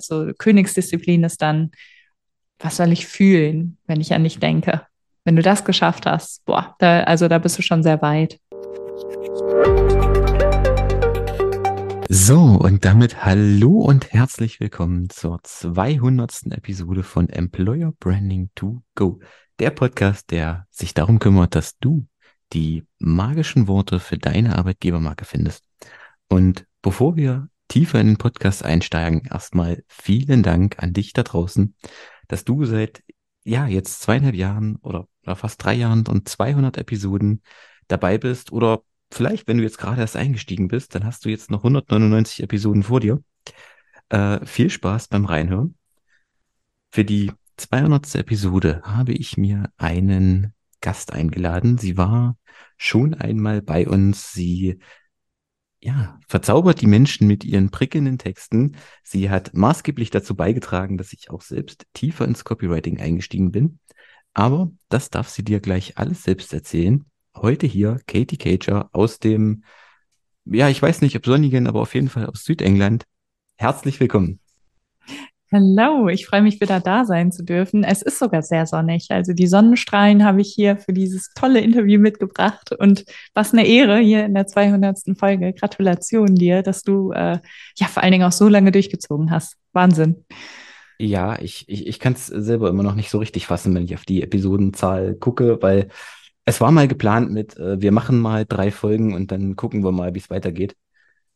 Also Königsdisziplin ist dann, was soll ich fühlen, wenn ich an dich denke? Wenn du das geschafft hast, boah, da, also da bist du schon sehr weit. So, und damit hallo und herzlich willkommen zur 200. Episode von Employer Branding to Go. Der Podcast, der sich darum kümmert, dass du die magischen Worte für deine Arbeitgebermarke findest. Und bevor wir tiefer in den Podcast einsteigen, erstmal vielen Dank an dich da draußen, dass du seit, ja, jetzt zweieinhalb Jahren oder, oder fast drei Jahren und 200 Episoden dabei bist oder vielleicht, wenn du jetzt gerade erst eingestiegen bist, dann hast du jetzt noch 199 Episoden vor dir. Äh, viel Spaß beim Reinhören. Für die 200. Episode habe ich mir einen Gast eingeladen. Sie war schon einmal bei uns. Sie ja, verzaubert die Menschen mit ihren prickelnden Texten. Sie hat maßgeblich dazu beigetragen, dass ich auch selbst tiefer ins Copywriting eingestiegen bin. Aber das darf sie dir gleich alles selbst erzählen. Heute hier Katie Cager aus dem, ja, ich weiß nicht, ob sonnigen, aber auf jeden Fall aus Südengland. Herzlich willkommen. Hallo, ich freue mich wieder da sein zu dürfen. Es ist sogar sehr sonnig. Also die Sonnenstrahlen habe ich hier für dieses tolle Interview mitgebracht und was eine Ehre hier in der 200. Folge. Gratulation dir, dass du äh, ja vor allen Dingen auch so lange durchgezogen hast. Wahnsinn. Ja, ich, ich, ich kann es selber immer noch nicht so richtig fassen, wenn ich auf die Episodenzahl gucke, weil es war mal geplant mit, äh, wir machen mal drei Folgen und dann gucken wir mal, wie es weitergeht.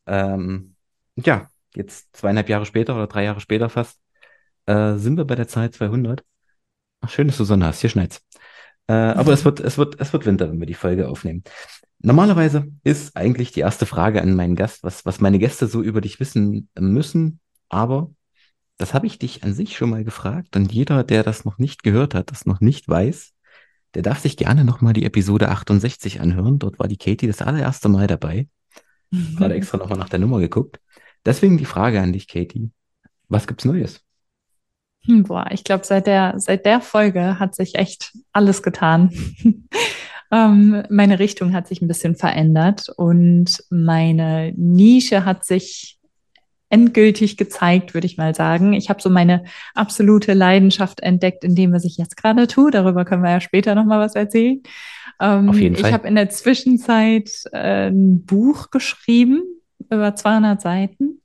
Ähm, ja, jetzt zweieinhalb Jahre später oder drei Jahre später fast, äh, sind wir bei der Zahl 200. Ach, schön, dass du Sonne hast. Hier schneit's. Äh, aber es wird, es wird, es wird Winter, wenn wir die Folge aufnehmen. Normalerweise ist eigentlich die erste Frage an meinen Gast, was, was meine Gäste so über dich wissen müssen. Aber das habe ich dich an sich schon mal gefragt. Und jeder, der das noch nicht gehört hat, das noch nicht weiß, der darf sich gerne nochmal die Episode 68 anhören. Dort war die Katie das allererste Mal dabei. Gerade extra nochmal nach der Nummer geguckt. Deswegen die Frage an dich, Katie. Was gibt's Neues? Hm, boah, ich glaube, seit der, seit der Folge hat sich echt alles getan. ähm, meine Richtung hat sich ein bisschen verändert und meine Nische hat sich endgültig gezeigt, würde ich mal sagen. Ich habe so meine absolute Leidenschaft entdeckt in dem, was ich jetzt gerade tue. Darüber können wir ja später noch mal was erzählen. Ähm, Auf jeden Fall. Ich habe in der Zwischenzeit äh, ein Buch geschrieben über 200 Seiten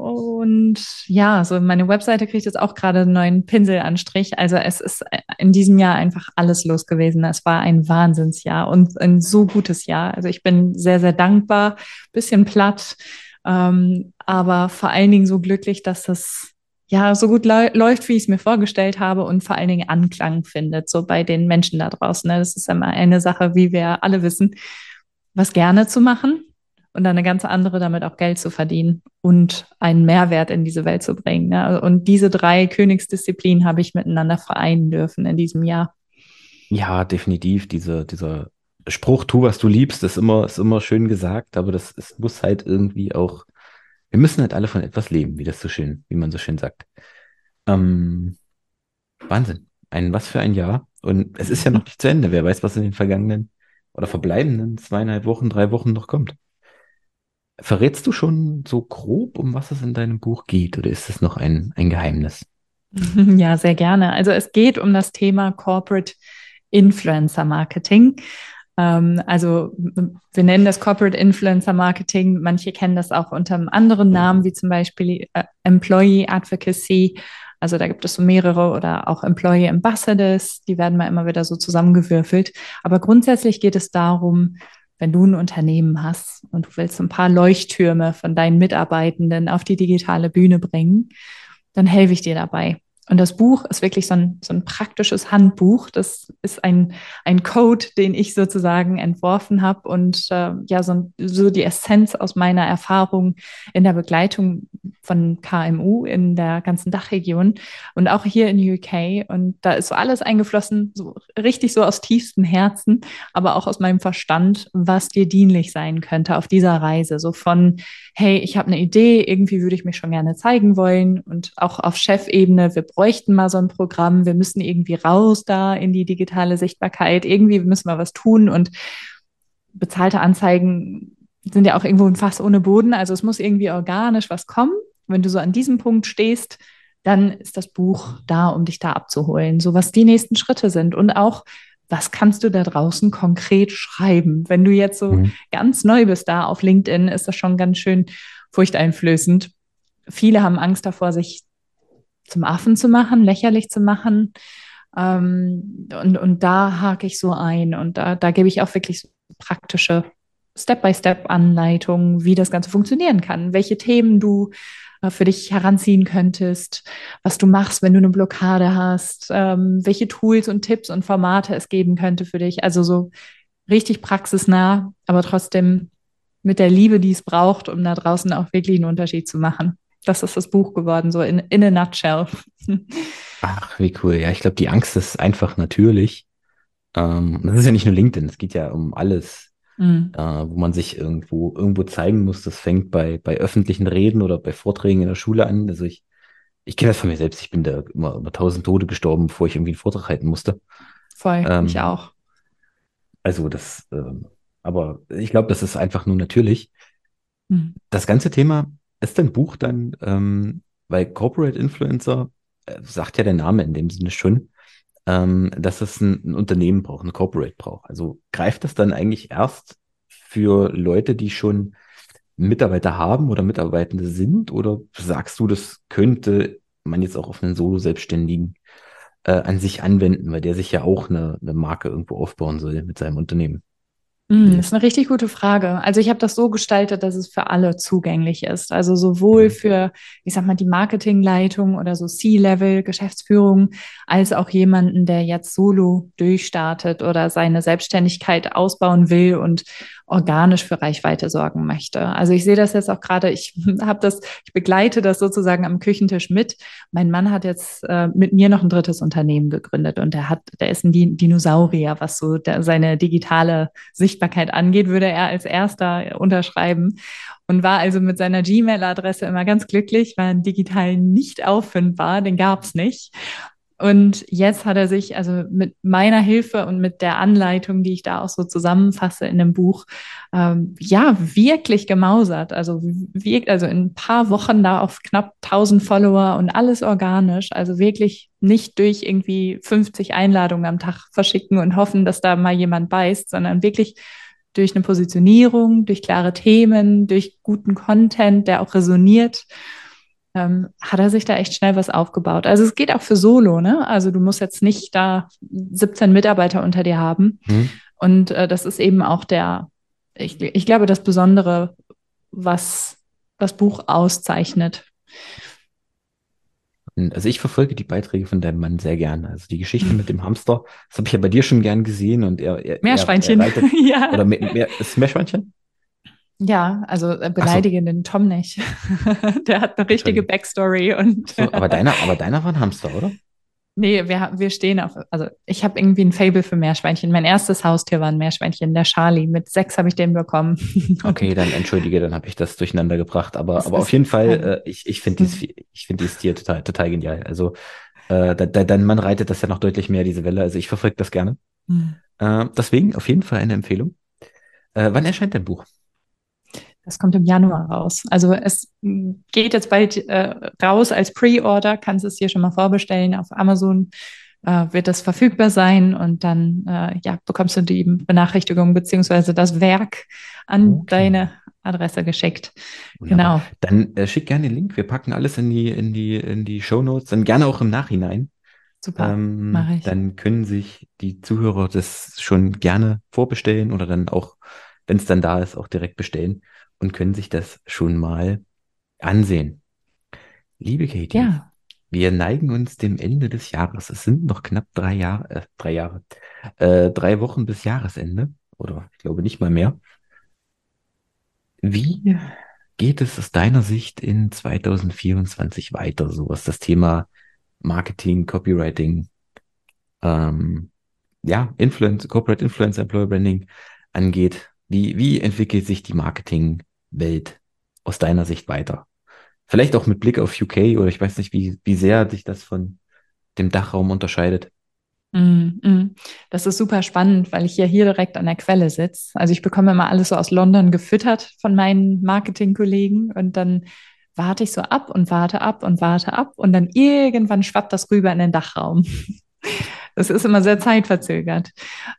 und ja, so meine Webseite kriegt jetzt auch gerade einen neuen Pinselanstrich. Also es ist in diesem Jahr einfach alles los gewesen. Es war ein Wahnsinnsjahr und ein so gutes Jahr. Also ich bin sehr, sehr dankbar, bisschen platt, ähm, aber vor allen Dingen so glücklich, dass das ja so gut läuft, wie ich es mir vorgestellt habe und vor allen Dingen Anklang findet, so bei den Menschen da draußen. Ne? Das ist immer eine Sache, wie wir alle wissen, was gerne zu machen und dann eine ganz andere damit auch Geld zu verdienen und einen Mehrwert in diese Welt zu bringen. Ne? Und diese drei Königsdisziplinen habe ich miteinander vereinen dürfen in diesem Jahr. Ja, definitiv. Diese, dieser Spruch, tu, was du liebst, ist immer, ist immer schön gesagt, aber das es muss halt irgendwie auch, wir müssen halt alle von etwas leben, wie das so schön, wie man so schön sagt. Ähm, Wahnsinn. Ein, was für ein Jahr. Und es ist ja noch nicht zu Ende. Wer weiß, was in den vergangenen oder verbleibenden zweieinhalb Wochen, drei Wochen noch kommt. Verrätst du schon so grob, um was es in deinem Buch geht, oder ist es noch ein, ein Geheimnis? Ja, sehr gerne. Also es geht um das Thema Corporate Influencer Marketing. Ähm, also wir nennen das Corporate Influencer Marketing. Manche kennen das auch unter einem anderen Namen, wie zum Beispiel äh, Employee Advocacy. Also da gibt es so mehrere oder auch Employee Ambassadors, die werden mal immer wieder so zusammengewürfelt. Aber grundsätzlich geht es darum, wenn du ein Unternehmen hast und du willst ein paar Leuchttürme von deinen Mitarbeitenden auf die digitale Bühne bringen, dann helfe ich dir dabei. Und das Buch ist wirklich so ein, so ein praktisches Handbuch. Das ist ein, ein Code, den ich sozusagen entworfen habe und äh, ja, so, so die Essenz aus meiner Erfahrung in der Begleitung von KMU in der ganzen Dachregion und auch hier in UK. Und da ist so alles eingeflossen, so richtig so aus tiefstem Herzen, aber auch aus meinem Verstand, was dir dienlich sein könnte auf dieser Reise. So von, hey, ich habe eine Idee, irgendwie würde ich mich schon gerne zeigen wollen und auch auf Chefebene, wir bräuchten mal so ein Programm, wir müssen irgendwie raus da in die digitale Sichtbarkeit, irgendwie müssen wir was tun und bezahlte Anzeigen sind ja auch irgendwo ein Fass ohne Boden, also es muss irgendwie organisch was kommen wenn du so an diesem Punkt stehst, dann ist das Buch da, um dich da abzuholen, so was die nächsten Schritte sind und auch, was kannst du da draußen konkret schreiben? Wenn du jetzt so mhm. ganz neu bist da auf LinkedIn, ist das schon ganz schön furchteinflößend. Viele haben Angst davor, sich zum Affen zu machen, lächerlich zu machen. Ähm, und, und da hake ich so ein und da, da gebe ich auch wirklich so praktische Step-by-Step-Anleitungen, wie das Ganze funktionieren kann, welche Themen du für dich heranziehen könntest, was du machst, wenn du eine Blockade hast, ähm, welche Tools und Tipps und Formate es geben könnte für dich. Also so richtig praxisnah, aber trotzdem mit der Liebe, die es braucht, um da draußen auch wirklich einen Unterschied zu machen. Das ist das Buch geworden, so in, in a nutshell. Ach, wie cool. Ja, ich glaube, die Angst ist einfach natürlich. Ähm, das ist ja nicht nur LinkedIn, es geht ja um alles, mhm. äh, wo man sich irgendwo, irgendwo zeigen muss. Das fängt bei, bei öffentlichen Reden oder bei Vorträgen in der Schule an. Also ich, ich kenne das von mir selbst. Ich bin da immer über tausend Tode gestorben, bevor ich irgendwie einen Vortrag halten musste. Voll, ähm, ich auch. Also das, äh, aber ich glaube, das ist einfach nur natürlich. Mhm. Das ganze Thema ist dein Buch dann, ähm, weil Corporate Influencer, äh, sagt ja der Name in dem Sinne schon, ähm, dass es ein, ein, Unternehmen braucht, ein Corporate braucht. Also greift das dann eigentlich erst für Leute, die schon Mitarbeiter haben oder Mitarbeitende sind? Oder sagst du, das könnte man jetzt auch auf einen Solo-Selbstständigen äh, an sich anwenden, weil der sich ja auch eine, eine Marke irgendwo aufbauen soll mit seinem Unternehmen? Mm, das ist eine richtig gute Frage. Also ich habe das so gestaltet, dass es für alle zugänglich ist. Also sowohl mhm. für, ich sag mal, die Marketingleitung oder so C-Level, Geschäftsführung, als auch jemanden, der jetzt solo durchstartet oder seine Selbstständigkeit ausbauen will und organisch für Reichweite sorgen möchte. Also ich sehe das jetzt auch gerade, ich habe das, ich begleite das sozusagen am Küchentisch mit. Mein Mann hat jetzt äh, mit mir noch ein drittes Unternehmen gegründet und der hat, der ist ein Dinosaurier, was so der, seine digitale Sichtbarkeit angeht, würde er als erster unterschreiben und war also mit seiner Gmail-Adresse immer ganz glücklich, war digital nicht auffindbar, den gab es nicht. Und jetzt hat er sich also mit meiner Hilfe und mit der Anleitung, die ich da auch so zusammenfasse in dem Buch, ähm, ja, wirklich gemausert. Also wirkt also in ein paar Wochen da auf knapp 1000 Follower und alles organisch. Also wirklich nicht durch irgendwie 50 Einladungen am Tag verschicken und hoffen, dass da mal jemand beißt, sondern wirklich durch eine Positionierung, durch klare Themen, durch guten Content, der auch resoniert ähm, hat er sich da echt schnell was aufgebaut. Also es geht auch für Solo, ne? Also du musst jetzt nicht da 17 Mitarbeiter unter dir haben. Mhm. Und äh, das ist eben auch der, ich, ich glaube, das Besondere, was das Buch auszeichnet. Also ich verfolge die Beiträge von deinem Mann sehr gerne. Also die Geschichte mit dem Hamster, das habe ich ja bei dir schon gern gesehen und er, er Meerschweinchen. Er, er reitet, ja. Oder mehr, mehr, ist Meerschweinchen? Ja, also äh, beleidige so. den Tom nicht. der hat eine richtige Backstory und. so, aber deiner, aber deiner war ein Hamster, oder? Nee, wir, wir stehen auf, also ich habe irgendwie ein Fable für Meerschweinchen. Mein erstes Haustier war ein Meerschweinchen, der Charlie. Mit sechs habe ich den bekommen. okay, dann entschuldige, dann habe ich das durcheinander gebracht. Aber, aber auf jeden Fall, äh, ich, ich finde dieses, ich finde dieses Tier total, total genial. Also äh, dein Mann reitet das ja noch deutlich mehr, diese Welle. Also ich verfolge das gerne. Mhm. Äh, deswegen auf jeden Fall eine Empfehlung. Äh, wann erscheint dein Buch? Das kommt im Januar raus. Also es geht jetzt bald äh, raus als Pre-Order, kannst es dir schon mal vorbestellen. Auf Amazon äh, wird das verfügbar sein und dann äh, ja, bekommst du die Benachrichtigung beziehungsweise das Werk an okay. deine Adresse geschickt. Wunderbar. Genau. Dann äh, schick gerne den Link. Wir packen alles in die, in die, in die Show Notes, dann gerne auch im Nachhinein. Super, ähm, mache ich. Dann können sich die Zuhörer das schon gerne vorbestellen oder dann auch, wenn es dann da ist, auch direkt bestellen und können sich das schon mal ansehen. Liebe Katie, ja. wir neigen uns dem Ende des Jahres. Es sind noch knapp drei Jahre, äh, drei Jahre, äh, drei Wochen bis Jahresende oder ich glaube nicht mal mehr. Wie geht es aus deiner Sicht in 2024 weiter, so was das Thema Marketing, Copywriting, ähm, ja, Influence, Corporate Influence, Employer Branding angeht? Wie, wie entwickelt sich die Marketing Welt aus deiner Sicht weiter? Vielleicht auch mit Blick auf UK oder ich weiß nicht, wie, wie sehr sich das von dem Dachraum unterscheidet. Mm, mm. Das ist super spannend, weil ich ja hier direkt an der Quelle sitze. Also ich bekomme immer alles so aus London gefüttert von meinen Marketingkollegen und dann warte ich so ab und warte ab und warte ab und dann irgendwann schwappt das rüber in den Dachraum. Das ist immer sehr zeitverzögert.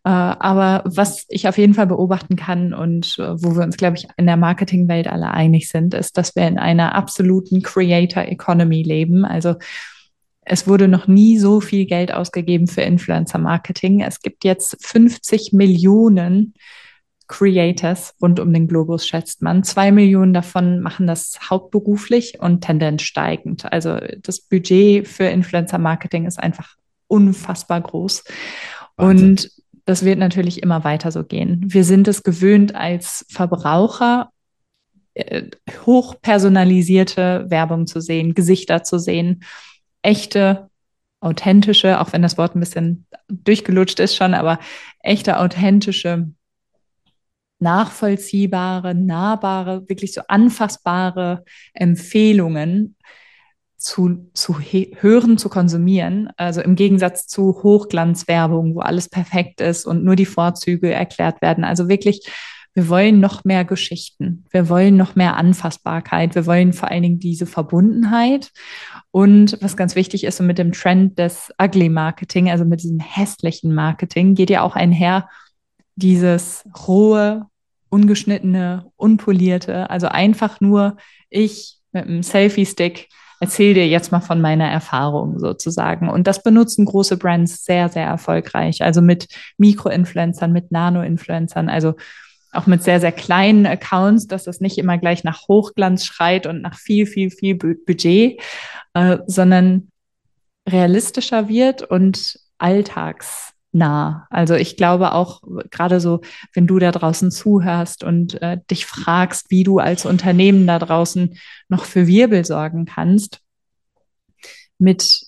Äh, aber was ich auf jeden Fall beobachten kann und äh, wo wir uns, glaube ich, in der Marketingwelt alle einig sind, ist, dass wir in einer absoluten Creator Economy leben. Also es wurde noch nie so viel Geld ausgegeben für Influencer Marketing. Es gibt jetzt 50 Millionen Creators rund um den Globus, schätzt man. Zwei Millionen davon machen das hauptberuflich und Tendenz steigend. Also das Budget für Influencer Marketing ist einfach unfassbar groß. Wahnsinn. Und das wird natürlich immer weiter so gehen. Wir sind es gewöhnt, als Verbraucher äh, hochpersonalisierte Werbung zu sehen, Gesichter zu sehen, echte, authentische, auch wenn das Wort ein bisschen durchgelutscht ist schon, aber echte, authentische nachvollziehbare, nahbare, wirklich so anfassbare Empfehlungen zu, zu hören, zu konsumieren. Also im Gegensatz zu Hochglanzwerbung, wo alles perfekt ist und nur die Vorzüge erklärt werden. Also wirklich, wir wollen noch mehr Geschichten. Wir wollen noch mehr Anfassbarkeit. Wir wollen vor allen Dingen diese Verbundenheit. Und was ganz wichtig ist, und mit dem Trend des Ugly Marketing, also mit diesem hässlichen Marketing, geht ja auch einher dieses rohe, ungeschnittene, unpolierte, also einfach nur ich mit einem Selfie-Stick erzähle dir jetzt mal von meiner Erfahrung sozusagen. Und das benutzen große Brands sehr, sehr erfolgreich. Also mit Mikro-Influencern, mit Nano-Influencern, also auch mit sehr, sehr kleinen Accounts, dass das nicht immer gleich nach Hochglanz schreit und nach viel, viel, viel Budget, äh, sondern realistischer wird und alltags nah. Also ich glaube auch gerade so, wenn du da draußen zuhörst und äh, dich fragst, wie du als Unternehmen da draußen noch für Wirbel sorgen kannst, mit,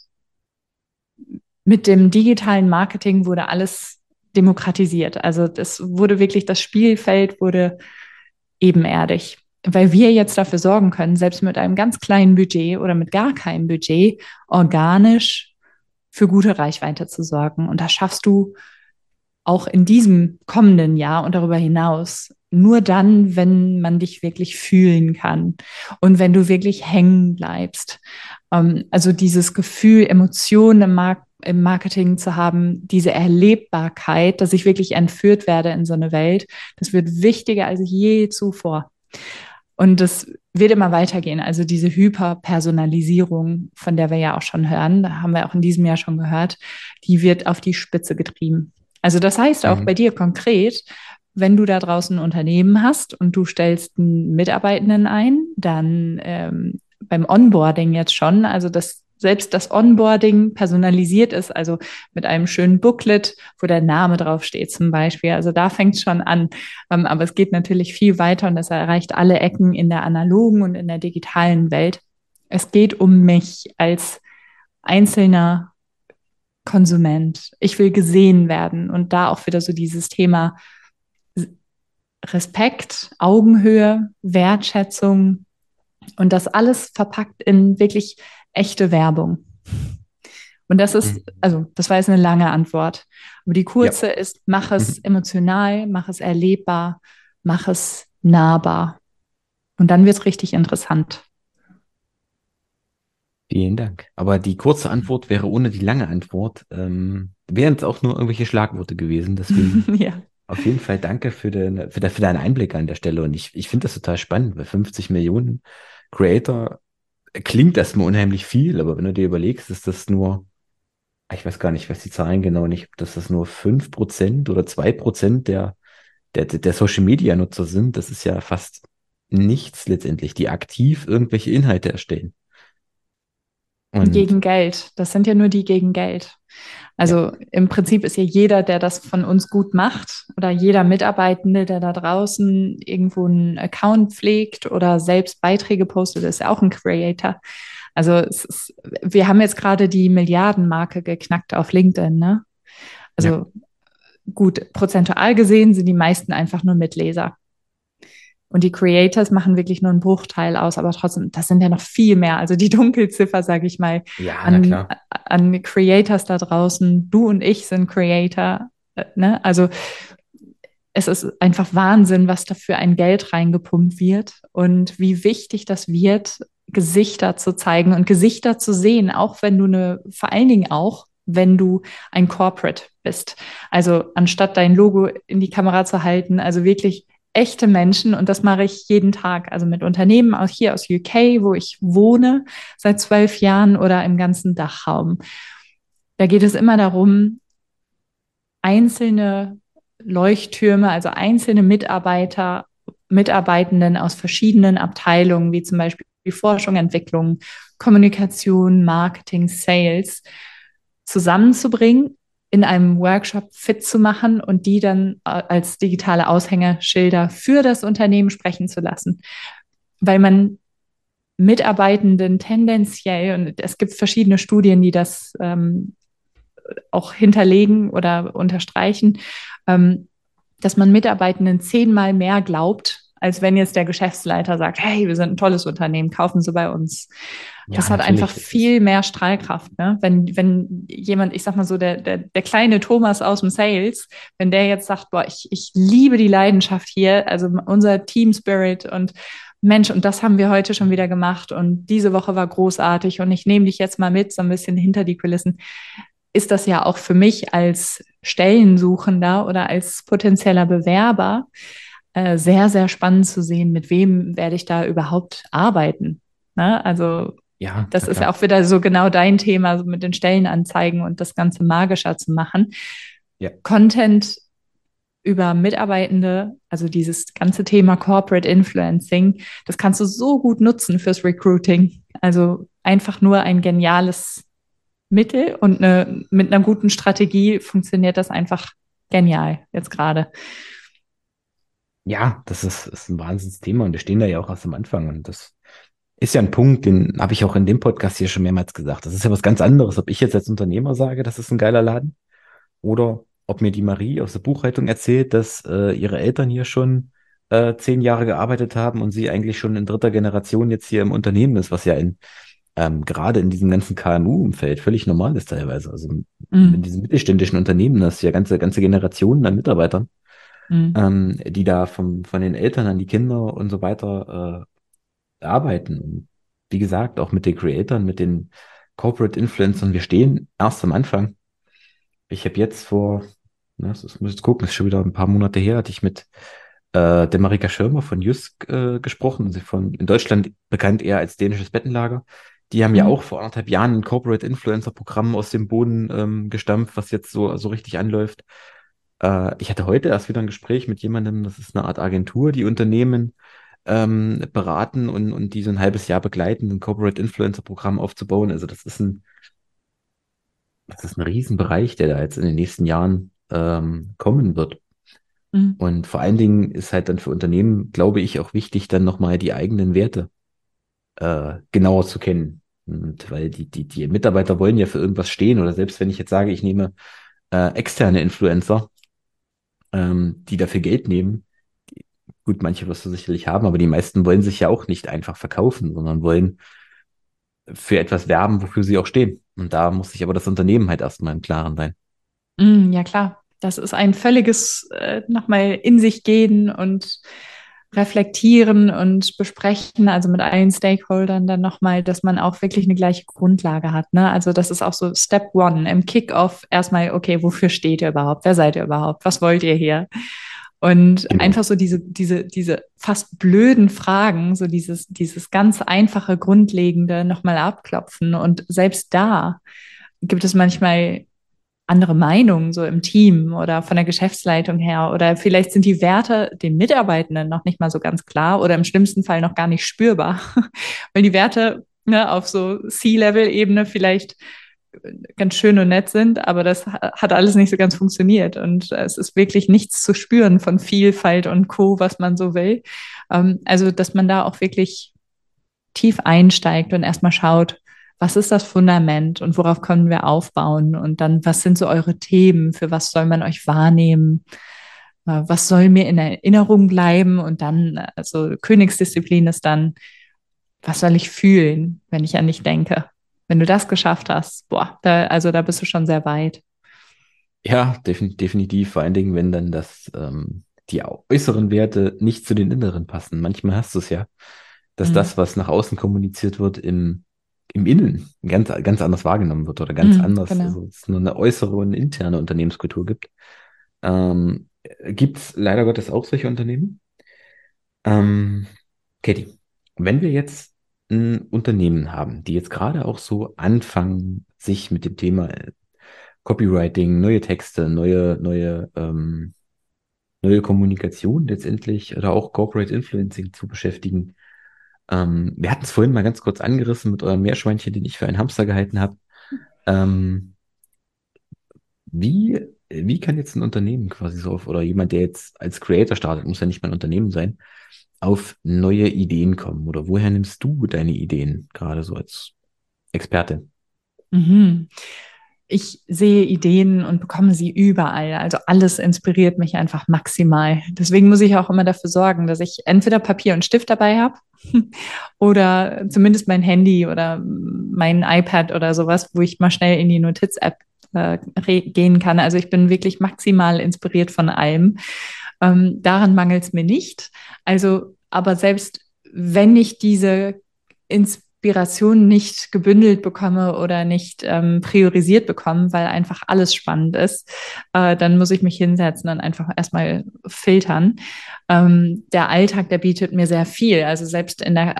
mit dem digitalen Marketing wurde alles demokratisiert. Also das wurde wirklich, das Spielfeld wurde ebenerdig. Weil wir jetzt dafür sorgen können, selbst mit einem ganz kleinen Budget oder mit gar keinem Budget, organisch für gute Reichweite zu sorgen. Und das schaffst du auch in diesem kommenden Jahr und darüber hinaus nur dann, wenn man dich wirklich fühlen kann und wenn du wirklich hängen bleibst. Ähm, also dieses Gefühl, Emotionen im, Mark im Marketing zu haben, diese Erlebbarkeit, dass ich wirklich entführt werde in so eine Welt, das wird wichtiger als je zuvor. Und das wird immer weitergehen. Also diese Hyperpersonalisierung, von der wir ja auch schon hören, da haben wir auch in diesem Jahr schon gehört, die wird auf die Spitze getrieben. Also das heißt auch mhm. bei dir konkret, wenn du da draußen ein Unternehmen hast und du stellst einen Mitarbeitenden ein, dann ähm, beim Onboarding jetzt schon, also das selbst das Onboarding personalisiert ist, also mit einem schönen Booklet, wo der Name draufsteht zum Beispiel. Also da fängt es schon an. Ähm, aber es geht natürlich viel weiter und es erreicht alle Ecken in der analogen und in der digitalen Welt. Es geht um mich als einzelner Konsument. Ich will gesehen werden und da auch wieder so dieses Thema Respekt, Augenhöhe, Wertschätzung und das alles verpackt in wirklich echte Werbung? Und das ist, mhm. also das war jetzt eine lange Antwort. Aber die kurze ja. ist, mach es mhm. emotional, mach es erlebbar, mach es nahbar. Und dann wird es richtig interessant. Vielen Dank. Aber die kurze Antwort wäre ohne die lange Antwort, ähm, wären es auch nur irgendwelche Schlagworte gewesen. Deswegen ja. auf jeden Fall danke für, den, für, für deinen Einblick an der Stelle. Und ich, ich finde das total spannend, weil 50 Millionen Creator klingt erstmal unheimlich viel, aber wenn du dir überlegst, ist das nur, ich weiß gar nicht, was die Zahlen genau nicht, dass das nur fünf Prozent oder zwei Prozent der, der, der Social Media Nutzer sind, das ist ja fast nichts letztendlich, die aktiv irgendwelche Inhalte erstellen. Und gegen Geld. Das sind ja nur die gegen Geld. Also ja. im Prinzip ist ja jeder, der das von uns gut macht oder jeder Mitarbeitende, der da draußen irgendwo einen Account pflegt oder selbst Beiträge postet, ist ja auch ein Creator. Also ist, wir haben jetzt gerade die Milliardenmarke geknackt auf LinkedIn, ne? Also ja. gut, prozentual gesehen sind die meisten einfach nur Mitleser. Und die Creators machen wirklich nur einen Bruchteil aus, aber trotzdem, das sind ja noch viel mehr. Also die Dunkelziffer, sage ich mal, ja, an, an Creators da draußen. Du und ich sind Creator. Äh, ne? Also es ist einfach Wahnsinn, was da für ein Geld reingepumpt wird und wie wichtig das wird, Gesichter zu zeigen und Gesichter zu sehen, auch wenn du eine, vor allen Dingen auch, wenn du ein Corporate bist. Also anstatt dein Logo in die Kamera zu halten, also wirklich echte Menschen und das mache ich jeden Tag, also mit Unternehmen auch hier aus UK, wo ich wohne seit zwölf Jahren oder im ganzen Dachraum. Da geht es immer darum, einzelne Leuchttürme, also einzelne Mitarbeiter, Mitarbeitenden aus verschiedenen Abteilungen, wie zum Beispiel Forschung, Entwicklung, Kommunikation, Marketing, Sales, zusammenzubringen in einem Workshop fit zu machen und die dann äh, als digitale Aushängerschilder für das Unternehmen sprechen zu lassen. Weil man Mitarbeitenden tendenziell, und es gibt verschiedene Studien, die das ähm, auch hinterlegen oder unterstreichen, ähm, dass man Mitarbeitenden zehnmal mehr glaubt, als wenn jetzt der Geschäftsleiter sagt, hey, wir sind ein tolles Unternehmen, kaufen Sie bei uns. Ja, das hat einfach viel mehr Strahlkraft. Ne? Wenn, wenn jemand, ich sag mal so, der, der, der kleine Thomas aus dem Sales, wenn der jetzt sagt, boah, ich, ich liebe die Leidenschaft hier, also unser Team Spirit und Mensch, und das haben wir heute schon wieder gemacht und diese Woche war großartig und ich nehme dich jetzt mal mit, so ein bisschen hinter die Kulissen, ist das ja auch für mich als Stellensuchender oder als potenzieller Bewerber äh, sehr, sehr spannend zu sehen, mit wem werde ich da überhaupt arbeiten. Ne? Also ja, das ist ja auch wieder so genau dein Thema, so mit den Stellenanzeigen und das Ganze magischer zu machen. Ja. Content über Mitarbeitende, also dieses ganze Thema Corporate Influencing, das kannst du so gut nutzen fürs Recruiting. Also einfach nur ein geniales Mittel und eine, mit einer guten Strategie funktioniert das einfach genial jetzt gerade. Ja, das ist, ist ein Wahnsinnsthema und wir stehen da ja auch erst am Anfang und das ist ja ein Punkt, den habe ich auch in dem Podcast hier schon mehrmals gesagt. Das ist ja was ganz anderes, ob ich jetzt als Unternehmer sage, das ist ein geiler Laden oder ob mir die Marie aus der Buchhaltung erzählt, dass äh, ihre Eltern hier schon äh, zehn Jahre gearbeitet haben und sie eigentlich schon in dritter Generation jetzt hier im Unternehmen ist, was ja in ähm, gerade in diesem ganzen KMU-Umfeld völlig normal ist teilweise. Also mhm. in diesen mittelständischen Unternehmen hast du ja ganze, ganze Generationen an Mitarbeitern mhm. ähm, die da vom, von den Eltern an die Kinder und so weiter äh, arbeiten. Und wie gesagt, auch mit den Creatoren, mit den Corporate Influencern, wir stehen erst am Anfang. Ich habe jetzt vor, na, das muss ich jetzt gucken, das ist schon wieder ein paar Monate her, hatte ich mit äh, der Marika Schirmer von Jusk äh, gesprochen, sie von in Deutschland bekannt eher als dänisches Bettenlager. Die haben mhm. ja auch vor anderthalb Jahren ein Corporate Influencer Programm aus dem Boden ähm, gestampft, was jetzt so, so richtig anläuft. Äh, ich hatte heute erst wieder ein Gespräch mit jemandem, das ist eine Art Agentur, die Unternehmen ähm, beraten und, und die so ein halbes Jahr begleiten, ein Corporate Influencer Programm aufzubauen. Also das ist ein, das ist ein Riesenbereich, der da jetzt in den nächsten Jahren ähm, kommen wird. Mhm. Und vor allen Dingen ist halt dann für Unternehmen, glaube ich, auch wichtig, dann nochmal die eigenen Werte äh, genauer zu kennen. Und weil die, die, die Mitarbeiter wollen ja für irgendwas stehen oder selbst wenn ich jetzt sage, ich nehme äh, externe Influencer, ähm, die dafür Geld nehmen. Gut, manche wirst du sicherlich haben, aber die meisten wollen sich ja auch nicht einfach verkaufen, sondern wollen für etwas werben, wofür sie auch stehen. Und da muss sich aber das Unternehmen halt erstmal im Klaren sein. Mm, ja, klar. Das ist ein völliges äh, nochmal in sich gehen und reflektieren und besprechen, also mit allen Stakeholdern dann nochmal, dass man auch wirklich eine gleiche Grundlage hat. Ne? Also das ist auch so Step One im Kickoff erstmal, okay, wofür steht ihr überhaupt? Wer seid ihr überhaupt? Was wollt ihr hier? Und genau. einfach so diese, diese, diese fast blöden Fragen, so dieses, dieses ganz einfache, grundlegende nochmal abklopfen. Und selbst da gibt es manchmal andere Meinungen so im Team oder von der Geschäftsleitung her? Oder vielleicht sind die Werte den Mitarbeitenden noch nicht mal so ganz klar oder im schlimmsten Fall noch gar nicht spürbar, weil die Werte ne, auf so C-Level-Ebene vielleicht ganz schön und nett sind, aber das hat alles nicht so ganz funktioniert. Und es ist wirklich nichts zu spüren von Vielfalt und Co, was man so will. Ähm, also, dass man da auch wirklich tief einsteigt und erstmal schaut, was ist das Fundament und worauf können wir aufbauen? Und dann, was sind so eure Themen? Für was soll man euch wahrnehmen? Äh, was soll mir in Erinnerung bleiben? Und dann, also Königsdisziplin ist dann, was soll ich fühlen, wenn ich an dich denke? Wenn du das geschafft hast, boah, da, also da bist du schon sehr weit. Ja, definitiv. Vor allen Dingen, wenn dann das, ähm, die äußeren Werte nicht zu den inneren passen. Manchmal hast du es ja, dass mhm. das, was nach außen kommuniziert wird, im, im Innen ganz, ganz anders wahrgenommen wird oder ganz mhm, anders, genau. also es nur eine äußere und interne Unternehmenskultur gibt. Ähm, gibt es leider Gottes auch solche Unternehmen? Ähm, Katie, wenn wir jetzt ein Unternehmen haben, die jetzt gerade auch so anfangen, sich mit dem Thema äh, Copywriting, neue Texte, neue, neue, ähm, neue Kommunikation letztendlich oder auch Corporate Influencing zu beschäftigen. Ähm, wir hatten es vorhin mal ganz kurz angerissen mit eurem Meerschweinchen, den ich für einen Hamster gehalten habe. Ähm, wie, wie kann jetzt ein Unternehmen quasi so auf, oder jemand, der jetzt als Creator startet, muss ja nicht mal ein Unternehmen sein, auf neue Ideen kommen? Oder woher nimmst du deine Ideen, gerade so als Experte? Mhm. Ich sehe Ideen und bekomme sie überall. Also alles inspiriert mich einfach maximal. Deswegen muss ich auch immer dafür sorgen, dass ich entweder Papier und Stift dabei habe oder zumindest mein Handy oder mein iPad oder sowas, wo ich mal schnell in die Notiz-App äh, gehen kann. Also ich bin wirklich maximal inspiriert von allem. Ähm, daran mangelt es mir nicht. Also, aber selbst wenn ich diese Inspiration nicht gebündelt bekomme oder nicht ähm, priorisiert bekomme, weil einfach alles spannend ist, äh, dann muss ich mich hinsetzen und einfach erstmal filtern. Ähm, der Alltag, der bietet mir sehr viel. Also selbst in der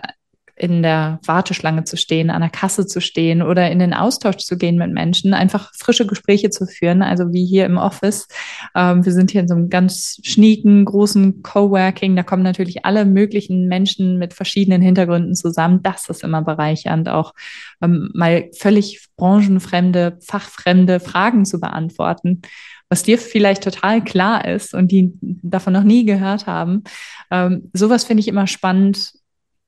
in der Warteschlange zu stehen, an der Kasse zu stehen oder in den Austausch zu gehen mit Menschen, einfach frische Gespräche zu führen, also wie hier im Office. Ähm, wir sind hier in so einem ganz schnieken, großen Coworking. Da kommen natürlich alle möglichen Menschen mit verschiedenen Hintergründen zusammen. Das ist immer bereichernd, auch ähm, mal völlig branchenfremde, fachfremde Fragen zu beantworten was dir vielleicht total klar ist und die davon noch nie gehört haben. Ähm, sowas finde ich immer spannend,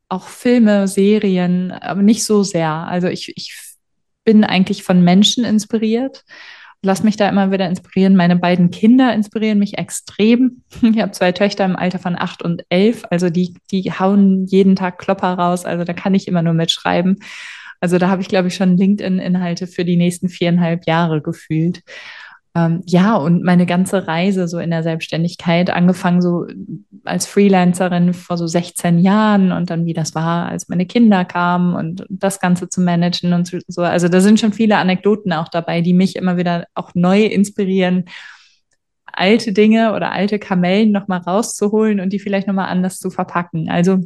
auch Filme, Serien, aber nicht so sehr. Also ich, ich bin eigentlich von Menschen inspiriert. Lass mich da immer wieder inspirieren. Meine beiden Kinder inspirieren mich extrem. Ich habe zwei Töchter im Alter von acht und elf. Also die, die hauen jeden Tag Klopper raus. Also da kann ich immer nur mitschreiben. Also da habe ich, glaube ich, schon LinkedIn-Inhalte für die nächsten viereinhalb Jahre gefühlt ähm, ja, und meine ganze Reise so in der Selbstständigkeit, angefangen so als Freelancerin vor so 16 Jahren und dann wie das war, als meine Kinder kamen und das Ganze zu managen und so. Also da sind schon viele Anekdoten auch dabei, die mich immer wieder auch neu inspirieren, alte Dinge oder alte Kamellen nochmal rauszuholen und die vielleicht nochmal anders zu verpacken. Also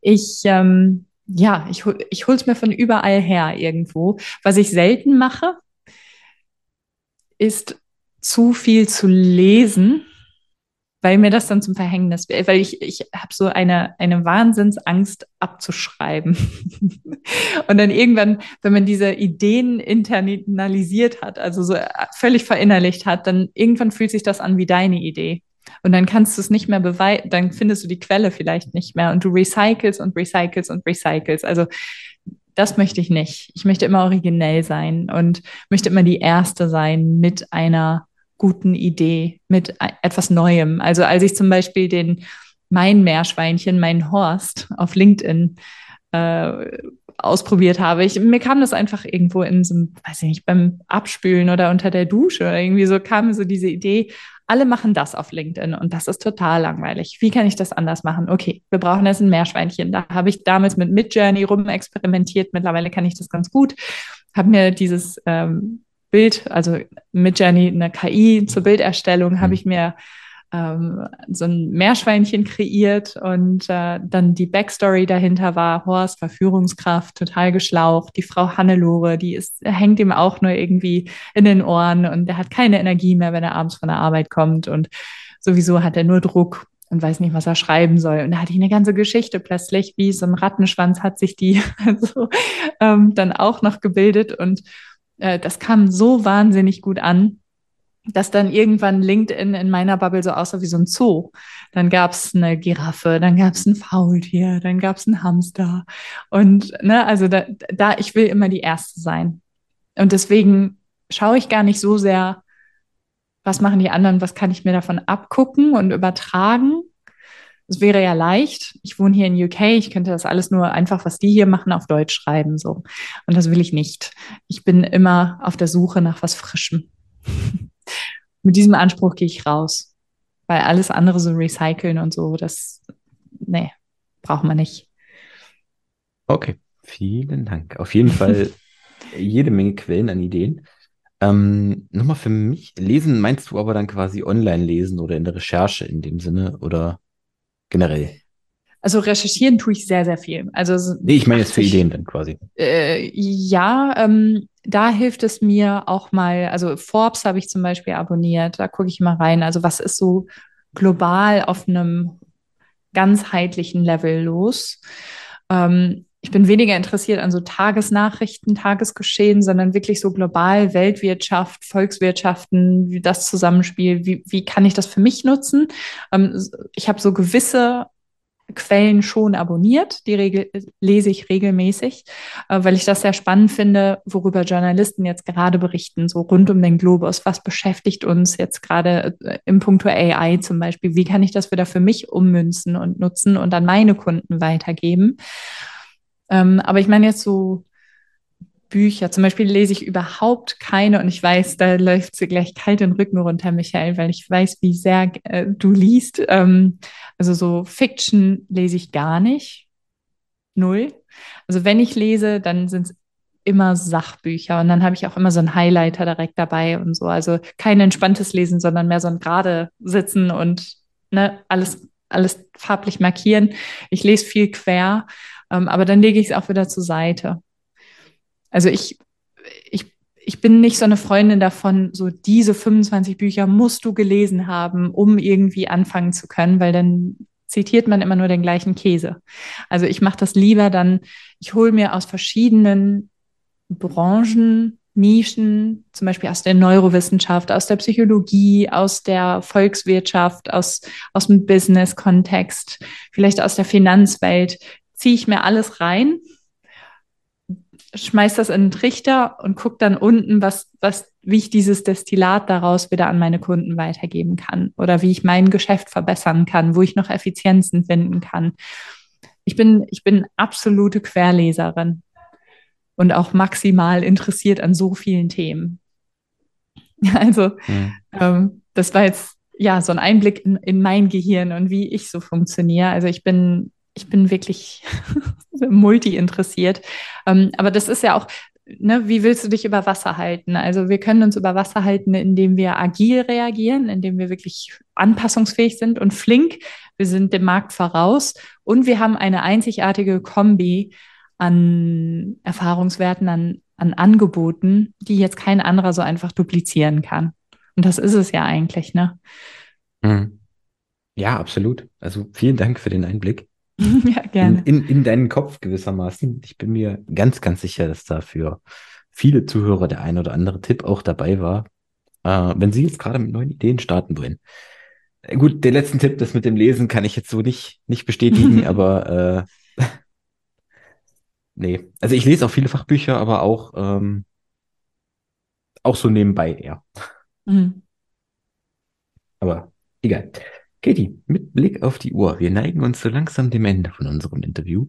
ich, ähm, ja, ich, ich hole es mir von überall her irgendwo. Was ich selten mache, ist zu viel zu lesen, weil mir das dann zum Verhängnis wird, weil ich, ich habe so eine, eine Wahnsinnsangst abzuschreiben. und dann irgendwann, wenn man diese Ideen internalisiert hat, also so völlig verinnerlicht hat, dann irgendwann fühlt sich das an wie deine Idee. Und dann kannst du es nicht mehr beweisen, dann findest du die Quelle vielleicht nicht mehr und du recycelst und recycelst und recycelst. Also das möchte ich nicht. Ich möchte immer originell sein und möchte immer die Erste sein mit einer guten Idee, mit etwas Neuem. Also als ich zum Beispiel den mein Meerschweinchen, mein Horst auf LinkedIn äh, ausprobiert habe. Ich, mir kam das einfach irgendwo in so, weiß ich nicht, beim Abspülen oder unter der Dusche oder irgendwie so kam so diese Idee, alle machen das auf LinkedIn und das ist total langweilig. Wie kann ich das anders machen? Okay, wir brauchen jetzt ein Meerschweinchen. Da habe ich damals mit Midjourney rumexperimentiert. Mittlerweile kann ich das ganz gut. Habe mir dieses ähm, Bild, also Midjourney, eine KI zur Bilderstellung, habe mhm. ich mir ähm, so ein Meerschweinchen kreiert und äh, dann die Backstory dahinter war, Horst Verführungskraft, total geschlaucht, die Frau Hannelore, die ist, hängt ihm auch nur irgendwie in den Ohren und er hat keine Energie mehr, wenn er abends von der Arbeit kommt und sowieso hat er nur Druck und weiß nicht, was er schreiben soll. Und da hatte ich eine ganze Geschichte plötzlich, wie so ein Rattenschwanz hat sich die also, ähm, dann auch noch gebildet und äh, das kam so wahnsinnig gut an dass dann irgendwann LinkedIn in meiner Bubble so aussah wie so ein Zoo. Dann gab es eine Giraffe, dann gab es ein Faultier, dann gab es einen Hamster. Und ne, also da, da, ich will immer die Erste sein. Und deswegen schaue ich gar nicht so sehr, was machen die anderen, was kann ich mir davon abgucken und übertragen. Es wäre ja leicht. Ich wohne hier in UK, ich könnte das alles nur einfach, was die hier machen, auf Deutsch schreiben. So. Und das will ich nicht. Ich bin immer auf der Suche nach was Frischem mit diesem Anspruch gehe ich raus. Weil alles andere so recyceln und so, das, nee, braucht man nicht. Okay, vielen Dank. Auf jeden Fall jede Menge Quellen an Ideen. Ähm, nochmal für mich, lesen meinst du aber dann quasi online lesen oder in der Recherche in dem Sinne oder generell? Also recherchieren tue ich sehr, sehr viel. Also nee, ich meine jetzt für Ideen dann quasi. Äh, ja, ähm, da hilft es mir auch mal, also Forbes habe ich zum Beispiel abonniert, da gucke ich mal rein. Also was ist so global auf einem ganzheitlichen Level los? Ähm, ich bin weniger interessiert an so Tagesnachrichten, Tagesgeschehen, sondern wirklich so global Weltwirtschaft, Volkswirtschaften, wie das Zusammenspiel, wie, wie kann ich das für mich nutzen? Ähm, ich habe so gewisse Quellen schon abonniert, die Regel, lese ich regelmäßig, äh, weil ich das sehr spannend finde, worüber Journalisten jetzt gerade berichten, so rund um den Globus. Was beschäftigt uns jetzt gerade äh, im Punkto AI zum Beispiel? Wie kann ich das wieder für mich ummünzen und nutzen und an meine Kunden weitergeben? Ähm, aber ich meine jetzt so Bücher, zum Beispiel lese ich überhaupt keine und ich weiß, da läuft sie gleich kalt den Rücken runter, Michael, weil ich weiß, wie sehr äh, du liest. Ähm, also so Fiction lese ich gar nicht. Null. Also wenn ich lese, dann sind es immer Sachbücher und dann habe ich auch immer so einen Highlighter direkt dabei und so. Also kein entspanntes Lesen, sondern mehr so ein gerade sitzen und ne, alles, alles farblich markieren. Ich lese viel quer ähm, aber dann lege ich es auch wieder zur Seite. Also ich, ich, ich bin nicht so eine Freundin davon, so diese 25 Bücher musst du gelesen haben, um irgendwie anfangen zu können, weil dann zitiert man immer nur den gleichen Käse. Also ich mache das lieber dann, ich hole mir aus verschiedenen Branchen, Nischen, zum Beispiel aus der Neurowissenschaft, aus der Psychologie, aus der Volkswirtschaft, aus, aus dem Business-Kontext, vielleicht aus der Finanzwelt, ziehe ich mir alles rein, schmeiß das in den Trichter und gucke dann unten, was, was, wie ich dieses Destillat daraus wieder an meine Kunden weitergeben kann oder wie ich mein Geschäft verbessern kann, wo ich noch Effizienzen finden kann. Ich bin, ich bin absolute Querleserin und auch maximal interessiert an so vielen Themen. Also, mhm. ähm, das war jetzt ja so ein Einblick in, in mein Gehirn und wie ich so funktioniere. Also ich bin ich bin wirklich multi interessiert. Ähm, aber das ist ja auch, ne, wie willst du dich über Wasser halten? Also wir können uns über Wasser halten, indem wir agil reagieren, indem wir wirklich anpassungsfähig sind und flink. Wir sind dem Markt voraus und wir haben eine einzigartige Kombi an Erfahrungswerten, an, an Angeboten, die jetzt kein anderer so einfach duplizieren kann. Und das ist es ja eigentlich, ne? Mhm. Ja, absolut. Also vielen Dank für den Einblick. ja, gerne. In, in, in deinen Kopf gewissermaßen. Ich bin mir ganz, ganz sicher, dass da für viele Zuhörer der ein oder andere Tipp auch dabei war. Äh, wenn Sie jetzt gerade mit neuen Ideen starten wollen. Äh, gut, den letzten Tipp, das mit dem Lesen, kann ich jetzt so nicht, nicht bestätigen, aber äh, nee. Also ich lese auch viele Fachbücher, aber auch, ähm, auch so nebenbei eher. Mhm. Aber egal. Katie, mit Blick auf die Uhr, wir neigen uns so langsam dem Ende von unserem Interview.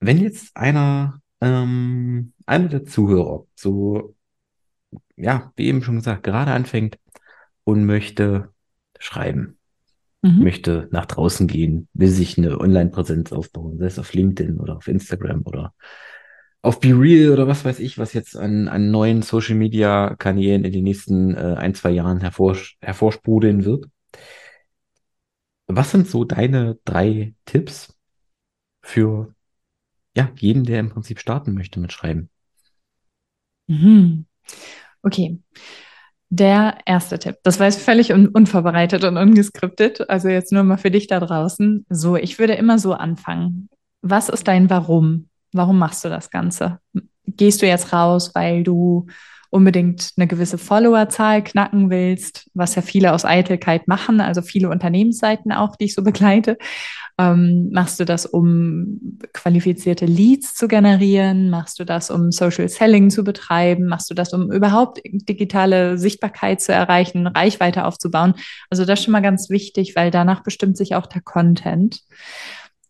Wenn jetzt einer, ähm, einer der Zuhörer so, ja, wie eben schon gesagt, gerade anfängt und möchte schreiben, mhm. möchte nach draußen gehen, will sich eine Online-Präsenz aufbauen, sei es auf LinkedIn oder auf Instagram oder auf Be Real oder was weiß ich, was jetzt an, an neuen Social Media Kanälen in den nächsten äh, ein, zwei Jahren hervor, hervorsprudeln wird. Was sind so deine drei Tipps für ja, jeden, der im Prinzip starten möchte mit Schreiben? Mhm. Okay. Der erste Tipp, das war jetzt völlig un unvorbereitet und ungeskriptet, also jetzt nur mal für dich da draußen. So, ich würde immer so anfangen. Was ist dein Warum? Warum machst du das Ganze? Gehst du jetzt raus, weil du unbedingt eine gewisse Followerzahl knacken willst, was ja viele aus Eitelkeit machen, also viele Unternehmensseiten auch, die ich so begleite. Ähm, machst du das, um qualifizierte Leads zu generieren? Machst du das, um Social Selling zu betreiben? Machst du das, um überhaupt digitale Sichtbarkeit zu erreichen, Reichweite aufzubauen? Also das ist schon mal ganz wichtig, weil danach bestimmt sich auch der Content.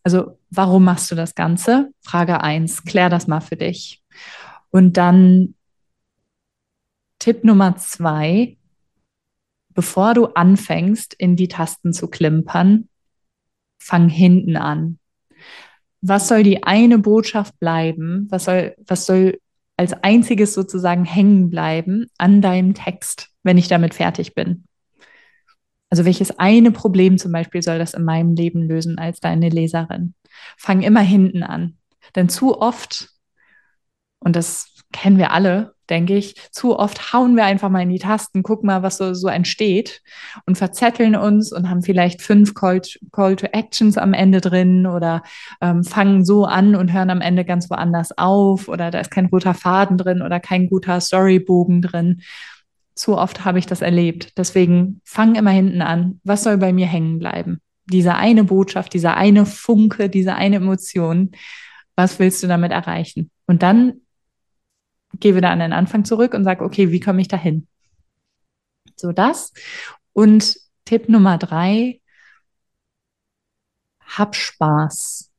Also warum machst du das Ganze? Frage eins, klär das mal für dich. Und dann Tipp Nummer zwei, bevor du anfängst, in die Tasten zu klimpern, fang hinten an. Was soll die eine Botschaft bleiben? Was soll, was soll als einziges sozusagen hängen bleiben an deinem Text, wenn ich damit fertig bin? Also welches eine Problem zum Beispiel soll das in meinem Leben lösen als deine Leserin? Fang immer hinten an. Denn zu oft, und das kennen wir alle, denke ich, zu oft hauen wir einfach mal in die Tasten, gucken mal, was so, so entsteht und verzetteln uns und haben vielleicht fünf Call, Call to Actions am Ende drin oder ähm, fangen so an und hören am Ende ganz woanders auf oder da ist kein roter Faden drin oder kein guter Storybogen drin. Zu oft habe ich das erlebt. Deswegen fang immer hinten an. Was soll bei mir hängen bleiben? Diese eine Botschaft, dieser eine Funke, diese eine Emotion. Was willst du damit erreichen? Und dann gehe wieder an den Anfang zurück und sage, okay, wie komme ich dahin? So das. Und Tipp Nummer drei, hab Spaß.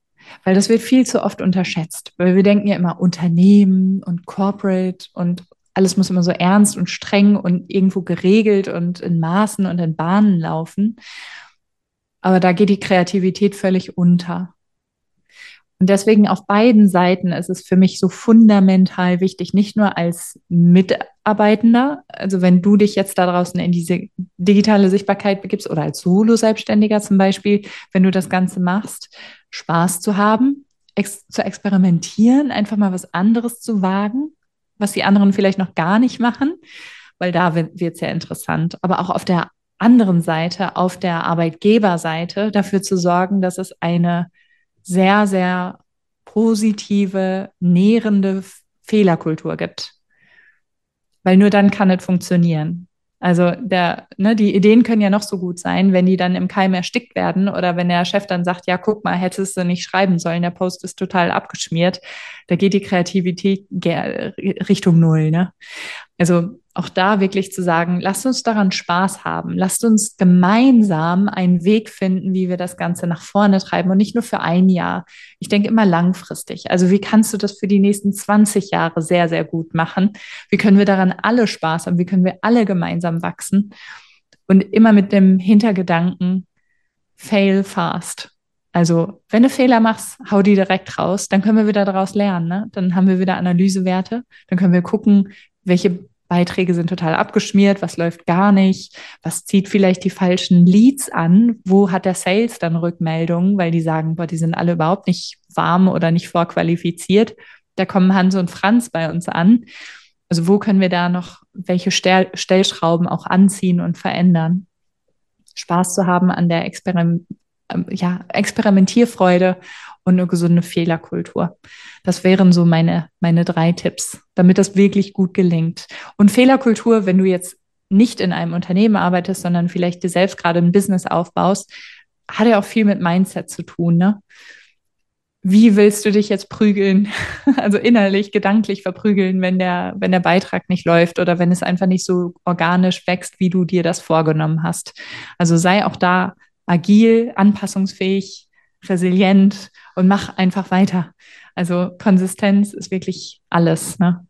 Weil das wird viel zu oft unterschätzt, weil wir denken ja immer Unternehmen und Corporate und alles muss immer so ernst und streng und irgendwo geregelt und in Maßen und in Bahnen laufen. Aber da geht die Kreativität völlig unter. Und deswegen auf beiden Seiten ist es für mich so fundamental wichtig, nicht nur als Mitarbeitender, also wenn du dich jetzt da draußen in diese digitale Sichtbarkeit begibst oder als Solo-Selbstständiger zum Beispiel, wenn du das Ganze machst, Spaß zu haben, ex zu experimentieren, einfach mal was anderes zu wagen, was die anderen vielleicht noch gar nicht machen, weil da wird es ja interessant. Aber auch auf der anderen Seite, auf der Arbeitgeberseite, dafür zu sorgen, dass es eine sehr, sehr positive, nährende Fehlerkultur gibt. Weil nur dann kann es funktionieren. Also der, ne, die Ideen können ja noch so gut sein, wenn die dann im Keim erstickt werden oder wenn der Chef dann sagt, ja, guck mal, hättest du nicht schreiben sollen, der Post ist total abgeschmiert, da geht die Kreativität Richtung Null. Ne? Also auch da wirklich zu sagen, lasst uns daran Spaß haben, lasst uns gemeinsam einen Weg finden, wie wir das Ganze nach vorne treiben und nicht nur für ein Jahr. Ich denke immer langfristig. Also wie kannst du das für die nächsten 20 Jahre sehr, sehr gut machen? Wie können wir daran alle Spaß haben? Wie können wir alle gemeinsam wachsen? Und immer mit dem Hintergedanken, fail fast. Also, wenn du Fehler machst, hau die direkt raus, dann können wir wieder daraus lernen. Ne? Dann haben wir wieder Analysewerte, dann können wir gucken, welche Beiträge sind total abgeschmiert, was läuft gar nicht, was zieht vielleicht die falschen Leads an, wo hat der Sales dann Rückmeldungen, weil die sagen, boah, die sind alle überhaupt nicht warm oder nicht vorqualifiziert. Da kommen Hans und Franz bei uns an. Also wo können wir da noch welche Stell Stellschrauben auch anziehen und verändern? Spaß zu haben an der Experim ähm, ja, Experimentierfreude und eine gesunde Fehlerkultur. Das wären so meine, meine drei Tipps, damit das wirklich gut gelingt. Und Fehlerkultur, wenn du jetzt nicht in einem Unternehmen arbeitest, sondern vielleicht dir selbst gerade ein Business aufbaust, hat ja auch viel mit Mindset zu tun. Ne? Wie willst du dich jetzt prügeln? Also innerlich, gedanklich verprügeln, wenn der, wenn der Beitrag nicht läuft oder wenn es einfach nicht so organisch wächst, wie du dir das vorgenommen hast. Also sei auch da agil, anpassungsfähig, resilient und mach einfach weiter. Also Konsistenz ist wirklich alles. Ne?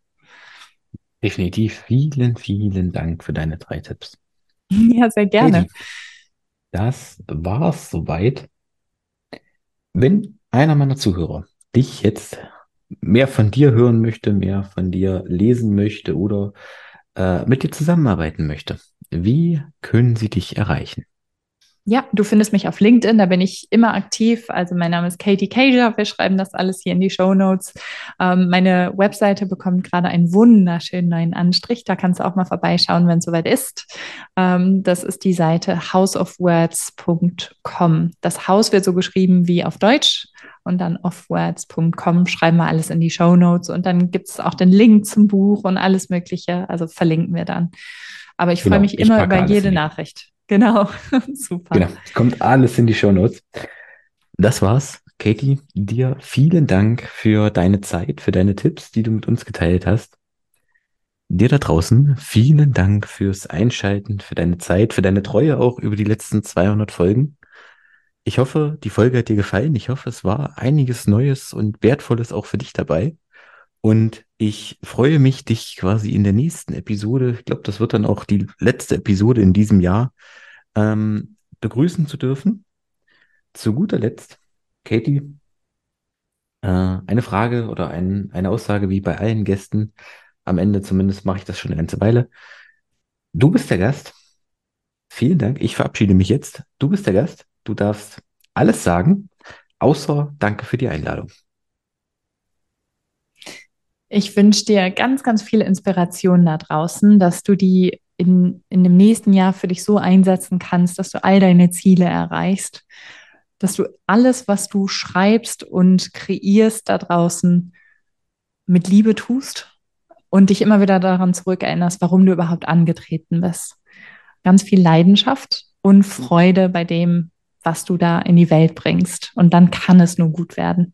Definitiv. Vielen, vielen Dank für deine drei Tipps. Ja, sehr gerne. Das war's soweit. Wenn einer meiner Zuhörer dich jetzt mehr von dir hören möchte, mehr von dir lesen möchte oder äh, mit dir zusammenarbeiten möchte, wie können sie dich erreichen? Ja, du findest mich auf LinkedIn, da bin ich immer aktiv. Also mein Name ist Katie Cager, wir schreiben das alles hier in die Show Notes. Ähm, meine Webseite bekommt gerade einen wunderschönen neuen Anstrich, da kannst du auch mal vorbeischauen, wenn es soweit ist. Ähm, das ist die Seite houseofwords.com. Das Haus wird so geschrieben wie auf Deutsch und dann offwords.com schreiben wir alles in die Show Notes und dann gibt es auch den Link zum Buch und alles Mögliche, also verlinken wir dann. Aber ich genau, freue mich immer über jede Nachricht. Genau, super. Genau, kommt alles in die Show Notes. Das war's. Katie, dir vielen Dank für deine Zeit, für deine Tipps, die du mit uns geteilt hast. Dir da draußen vielen Dank fürs Einschalten, für deine Zeit, für deine Treue auch über die letzten 200 Folgen. Ich hoffe, die Folge hat dir gefallen. Ich hoffe, es war einiges Neues und Wertvolles auch für dich dabei. Und ich freue mich, dich quasi in der nächsten Episode, ich glaube, das wird dann auch die letzte Episode in diesem Jahr, ähm, begrüßen zu dürfen. zu guter Letzt, Katie, äh, eine Frage oder ein, eine Aussage wie bei allen Gästen. Am Ende zumindest mache ich das schon eine ganze Weile. Du bist der Gast. Vielen Dank. Ich verabschiede mich jetzt. Du bist der Gast. Du darfst alles sagen, außer Danke für die Einladung. Ich wünsche dir ganz, ganz viel Inspiration da draußen, dass du die in, in dem nächsten Jahr für dich so einsetzen kannst, dass du all deine Ziele erreichst, dass du alles, was du schreibst und kreierst da draußen mit Liebe tust und dich immer wieder daran zurückerinnerst, warum du überhaupt angetreten bist. Ganz viel Leidenschaft und Freude bei dem, was du da in die Welt bringst. Und dann kann es nur gut werden.